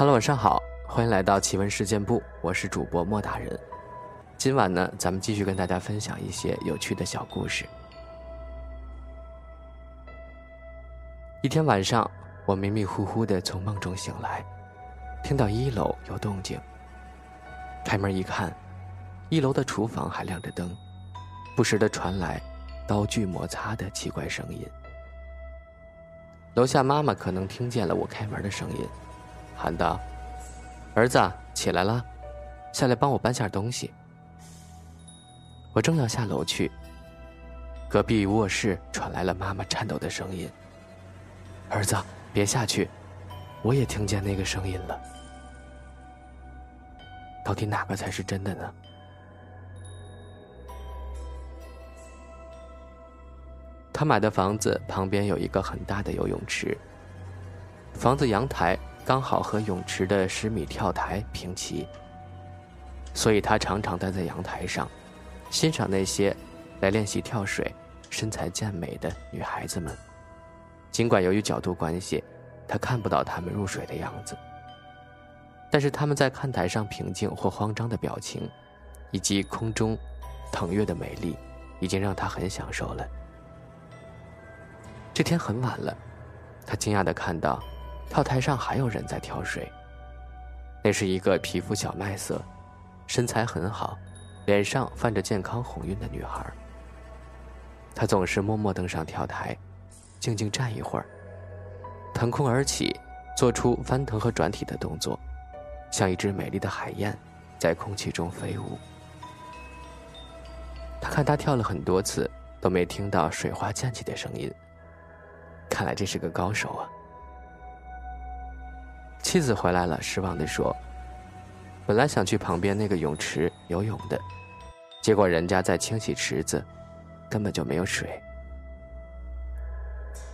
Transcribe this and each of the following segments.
Hello，晚上好，欢迎来到奇闻事件部，我是主播莫大人。今晚呢，咱们继续跟大家分享一些有趣的小故事。一天晚上，我迷迷糊糊的从梦中醒来，听到一楼有动静。开门一看，一楼的厨房还亮着灯，不时的传来刀具摩擦的奇怪声音。楼下妈妈可能听见了我开门的声音。喊道：“儿子，起来了，下来帮我搬下东西。”我正要下楼去，隔壁卧室传来了妈妈颤抖的声音：“儿子，别下去，我也听见那个声音了。到底哪个才是真的呢？”他买的房子旁边有一个很大的游泳池，房子阳台。刚好和泳池的十米跳台平齐，所以他常常待在阳台上，欣赏那些来练习跳水、身材健美的女孩子们。尽管由于角度关系，他看不到她们入水的样子，但是他们在看台上平静或慌张的表情，以及空中腾跃的美丽，已经让他很享受了。这天很晚了，他惊讶地看到。跳台上还有人在跳水。那是一个皮肤小麦色、身材很好、脸上泛着健康红晕的女孩。她总是默默登上跳台，静静站一会儿，腾空而起，做出翻腾和转体的动作，像一只美丽的海燕，在空气中飞舞。他看她跳了很多次，都没听到水花溅起的声音。看来这是个高手啊！妻子回来了，失望地说：“本来想去旁边那个泳池游泳的，结果人家在清洗池子，根本就没有水。”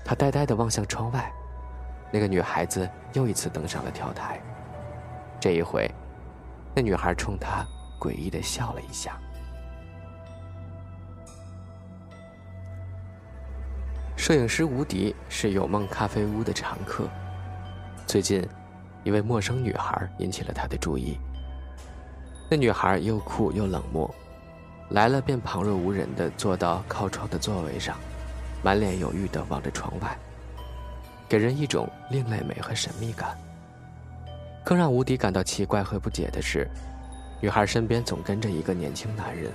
他呆呆地望向窗外，那个女孩子又一次登上了跳台。这一回，那女孩冲他诡异地笑了一下。摄影师吴迪是有梦咖啡屋的常客，最近。一位陌生女孩引起了他的注意。那女孩又酷又冷漠，来了便旁若无人地坐到靠窗的座位上，满脸犹豫地望着窗外，给人一种另类美和神秘感。更让吴迪感到奇怪和不解的是，女孩身边总跟着一个年轻男人。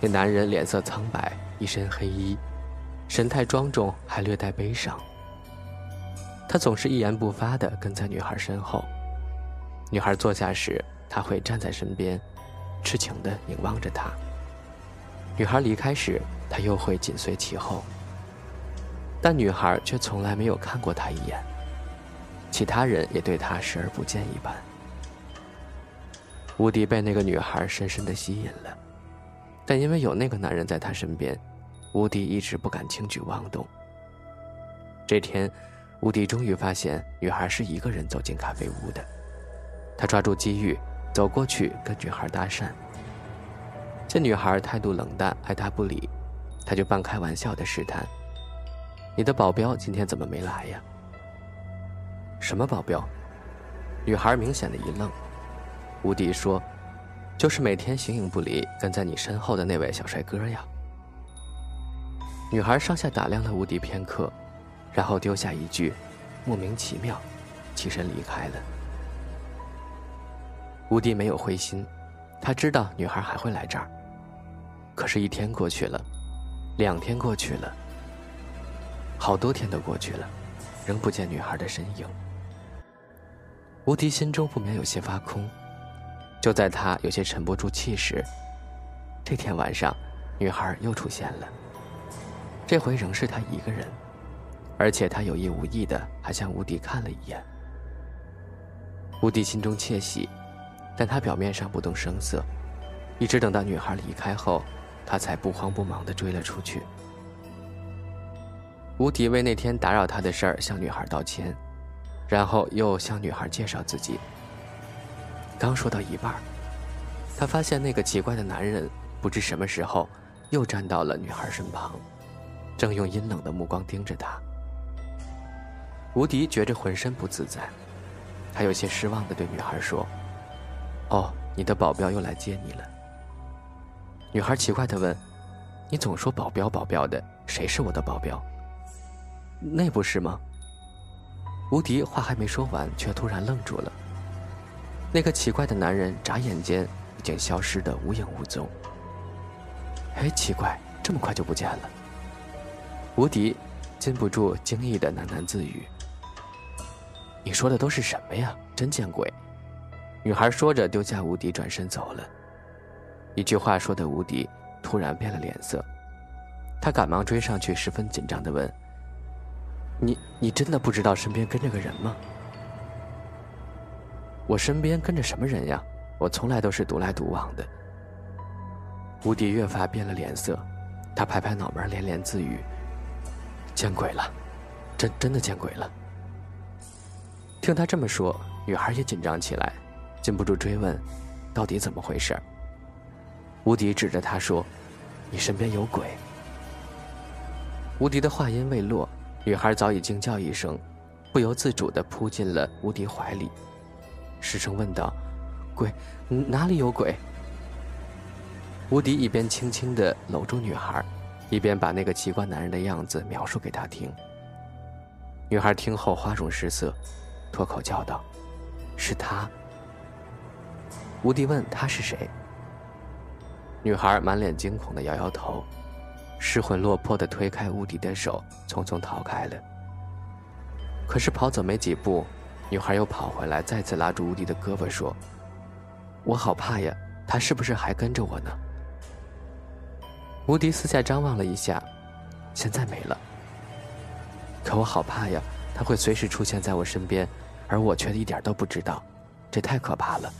那男人脸色苍白，一身黑衣，神态庄重，还略带悲伤。他总是一言不发地跟在女孩身后，女孩坐下时，他会站在身边，痴情地凝望着她。女孩离开时，他又会紧随其后。但女孩却从来没有看过他一眼，其他人也对他视而不见一般。吴迪被那个女孩深深地吸引了，但因为有那个男人在他身边，吴迪一直不敢轻举妄动。这天。吴迪终于发现女孩是一个人走进咖啡屋的，他抓住机遇，走过去跟女孩搭讪。见女孩态度冷淡，爱答不理，他就半开玩笑的试探：“你的保镖今天怎么没来呀？”“什么保镖？”女孩明显的一愣。吴迪说：“就是每天形影不离跟在你身后的那位小帅哥呀。”女孩上下打量了吴迪片刻。然后丢下一句：“莫名其妙”，起身离开了。吴迪没有灰心，他知道女孩还会来这儿。可是，一天过去了，两天过去了，好多天都过去了，仍不见女孩的身影。吴迪心中不免有些发空。就在他有些沉不住气时，这天晚上，女孩又出现了。这回仍是他一个人。而且他有意无意的还向吴迪看了一眼。吴迪心中窃喜，但他表面上不动声色，一直等到女孩离开后，他才不慌不忙的追了出去。吴迪为那天打扰他的事儿向女孩道歉，然后又向女孩介绍自己。刚说到一半，他发现那个奇怪的男人不知什么时候又站到了女孩身旁，正用阴冷的目光盯着她。吴迪觉着浑身不自在，他有些失望的对女孩说：“哦，你的保镖又来接你了。”女孩奇怪的问：“你总说保镖保镖的，谁是我的保镖？那不是吗？”吴迪话还没说完，却突然愣住了。那个奇怪的男人眨眼间已经消失得无影无踪。哎，奇怪，这么快就不见了。吴迪禁不住惊异的喃喃自语：“你说的都是什么呀？真见鬼！”女孩说着，丢下吴迪，转身走了。一句话说的吴迪突然变了脸色，他赶忙追上去，十分紧张的问：“你你真的不知道身边跟着个人吗？”“我身边跟着什么人呀？我从来都是独来独往的。”吴迪越发变了脸色，他拍拍脑门，连连自语：“见鬼了，真真的见鬼了。”听他这么说，女孩也紧张起来，禁不住追问：“到底怎么回事？”吴迪指着他说：“你身边有鬼。”吴迪的话音未落，女孩早已惊叫一声，不由自主地扑进了吴迪怀里，失声问道：“鬼？哪里有鬼？”吴迪一边轻轻地搂住女孩，一边把那个奇怪男人的样子描述给她听。女孩听后花容失色，脱口叫道：“是他。”吴迪问：“他是谁？”女孩满脸惊恐的摇摇头，失魂落魄的推开吴迪的手，匆匆逃开了。可是跑走没几步，女孩又跑回来，再次拉住吴迪的胳膊说：“我好怕呀，他是不是还跟着我呢？”吴迪四下张望了一下，现在没了。可我好怕呀，他会随时出现在我身边，而我却一点都不知道，这太可怕了。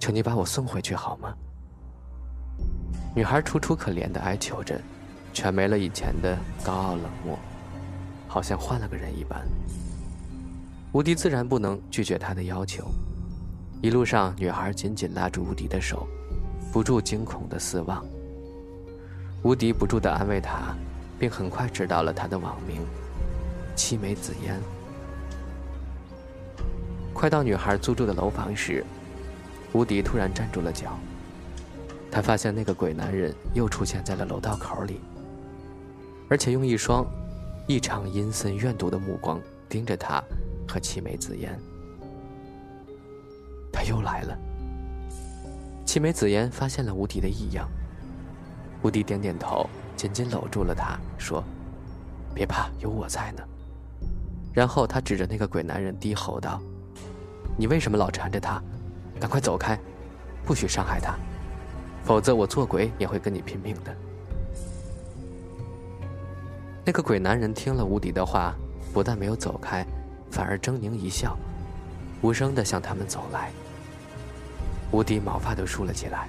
求你把我送回去好吗？女孩楚楚可怜的哀求着，全没了以前的高傲冷漠，好像换了个人一般。吴迪自然不能拒绝她的要求。一路上，女孩紧紧拉住吴迪的手，不住惊恐的四望。吴迪不住地安慰她，并很快知道了她的网名——七美紫嫣。快到女孩租住的楼房时，吴迪突然站住了脚。他发现那个鬼男人又出现在了楼道口里，而且用一双异常阴森怨毒的目光盯着他和七美紫嫣。他又来了。七美紫嫣发现了吴迪的异样。吴迪点点头，紧紧搂住了她，说：“别怕，有我在呢。”然后他指着那个鬼男人低吼道：“你为什么老缠着他？赶快走开，不许伤害他，否则我做鬼也会跟你拼命的。”那个鬼男人听了吴迪的话，不但没有走开，反而狰狞一笑，无声地向他们走来。吴迪毛发都竖了起来，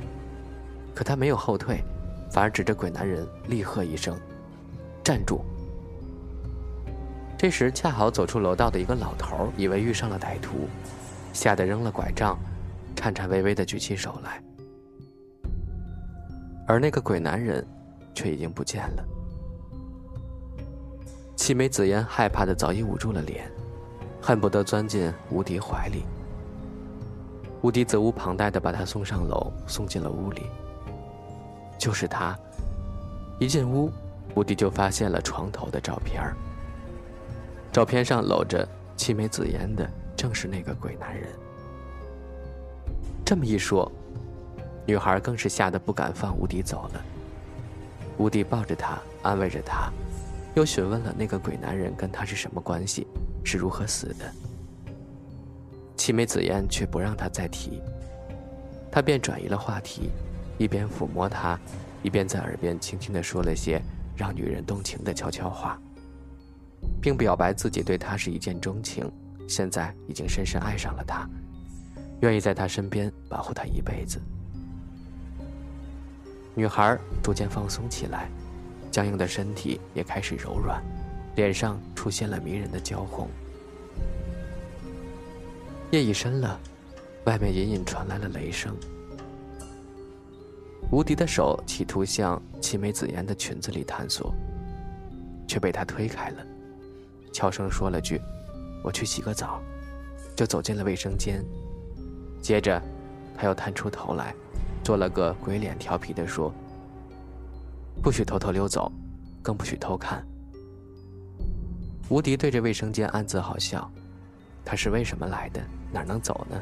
可他没有后退。反而指着鬼男人，厉喝一声：“站住！”这时恰好走出楼道的一个老头，以为遇上了歹徒，吓得扔了拐杖，颤颤巍巍地举起手来。而那个鬼男人，却已经不见了。七美紫嫣害怕的早已捂住了脸，恨不得钻进吴迪怀里。吴迪责无旁贷的把她送上楼，送进了屋里。就是他，一进屋，吴迪就发现了床头的照片照片上搂着七美紫嫣的，正是那个鬼男人。这么一说，女孩更是吓得不敢放吴迪走了。吴迪抱着她，安慰着她，又询问了那个鬼男人跟她是什么关系，是如何死的。七美紫嫣却不让他再提，他便转移了话题。一边抚摸她，一边在耳边轻轻地说了些让女人动情的悄悄话，并表白自己对她是一见钟情，现在已经深深爱上了她，愿意在她身边保护她一辈子。女孩逐渐放松起来，僵硬的身体也开始柔软，脸上出现了迷人的娇红。夜已深了，外面隐隐传来了雷声。吴迪的手企图向齐美紫嫣的裙子里探索，却被她推开了，悄声说了句：“我去洗个澡。”就走进了卫生间。接着，他又探出头来，做了个鬼脸，调皮地说：“不许偷偷溜走，更不许偷看。”吴迪对着卫生间暗自好笑，他是为什么来的？哪能走呢？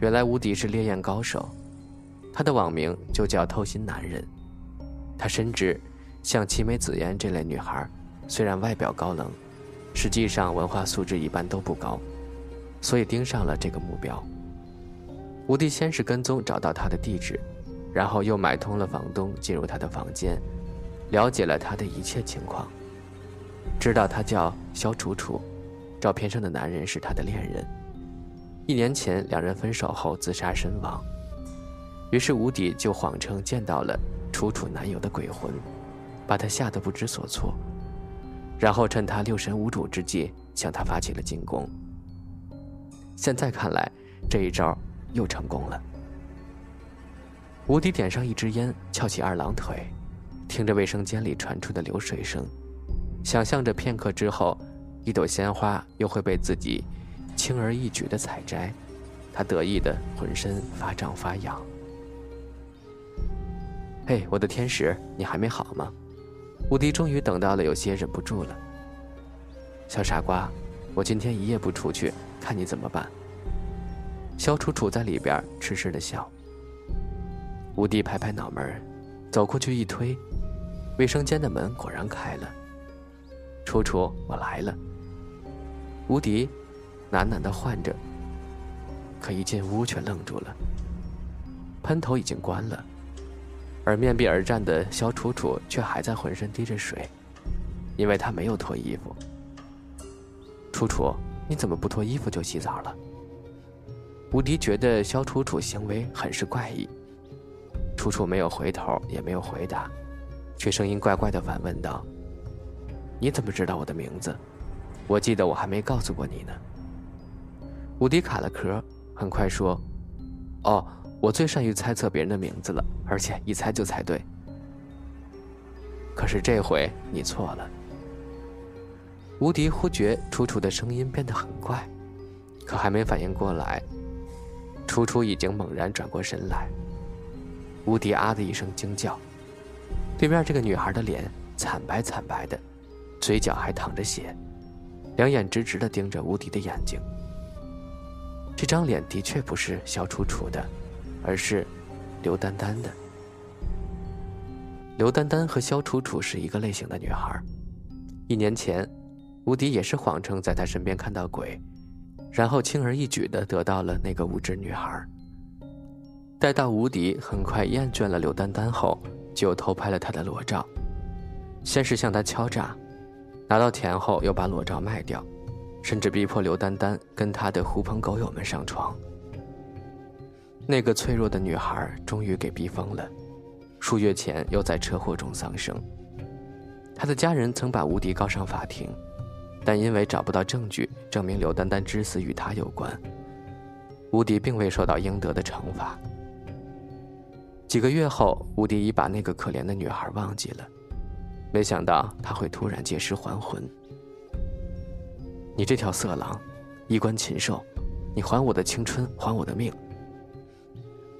原来吴迪是烈焰高手，他的网名就叫“偷心男人”。他深知，像齐美子嫣这类女孩，虽然外表高冷，实际上文化素质一般都不高，所以盯上了这个目标。吴迪先是跟踪找到他的地址，然后又买通了房东进入他的房间，了解了他的一切情况。知道他叫肖楚楚，照片上的男人是他的恋人。一年前两人分手后自杀身亡，于是吴迪就谎称见到了楚楚男友的鬼魂，把他吓得不知所措，然后趁他六神无主之际向他发起了进攻。现在看来，这一招又成功了。吴迪点上一支烟，翘起二郎腿，听着卫生间里传出的流水声。想象着片刻之后，一朵鲜花又会被自己轻而易举的采摘，他得意的浑身发胀发痒。嘿，我的天使，你还没好吗？吴迪终于等到了，有些忍不住了。小傻瓜，我今天一夜不出去，看你怎么办？肖楚楚在里边痴痴的笑。吴迪拍拍脑门，走过去一推，卫生间的门果然开了。楚楚，我来了。吴迪喃喃的唤着，可一进屋却愣住了。喷头已经关了，而面壁而战的肖楚楚却还在浑身滴着水，因为她没有脱衣服。楚楚，你怎么不脱衣服就洗澡了？吴迪觉得肖楚楚行为很是怪异。楚楚没有回头，也没有回答，却声音怪怪的反问道。你怎么知道我的名字？我记得我还没告诉过你呢。吴迪卡了壳，很快说：“哦，我最善于猜测别人的名字了，而且一猜就猜对。可是这回你错了。”吴迪忽觉楚楚的声音变得很怪，可还没反应过来，楚楚已经猛然转过身来。吴迪啊的一声惊叫，对面这个女孩的脸惨白惨白的。嘴角还淌着血，两眼直直的盯着吴迪的眼睛。这张脸的确不是肖楚楚的，而是刘丹丹的。刘丹丹和肖楚楚是一个类型的女孩。一年前，吴迪也是谎称在她身边看到鬼，然后轻而易举的得到了那个无知女孩。待到吴迪很快厌倦了刘丹丹后，就偷拍了她的裸照，先是向她敲诈。拿到钱后，又把裸照卖掉，甚至逼迫刘丹丹跟他的狐朋狗友们上床。那个脆弱的女孩终于给逼疯了，数月前又在车祸中丧生。他的家人曾把吴迪告上法庭，但因为找不到证据证明刘丹丹之死与他有关，吴迪并未受到应得的惩罚。几个月后，吴迪已把那个可怜的女孩忘记了。没想到他会突然借尸还魂。你这条色狼，衣冠禽兽，你还我的青春，还我的命！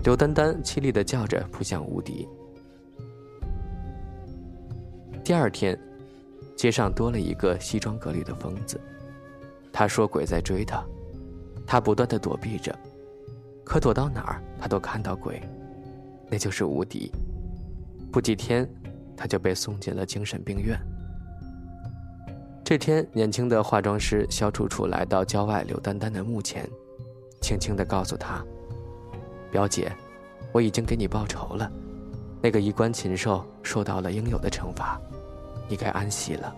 刘丹丹凄厉的叫着，扑向吴迪。第二天，街上多了一个西装革履的疯子，他说鬼在追他，他不断的躲避着，可躲到哪儿他都看到鬼，那就是吴迪。不几天。他就被送进了精神病院。这天，年轻的化妆师肖楚楚来到郊外刘丹丹的墓前，轻轻地告诉她：“表姐，我已经给你报仇了，那个衣冠禽兽受到了应有的惩罚，你该安息了。”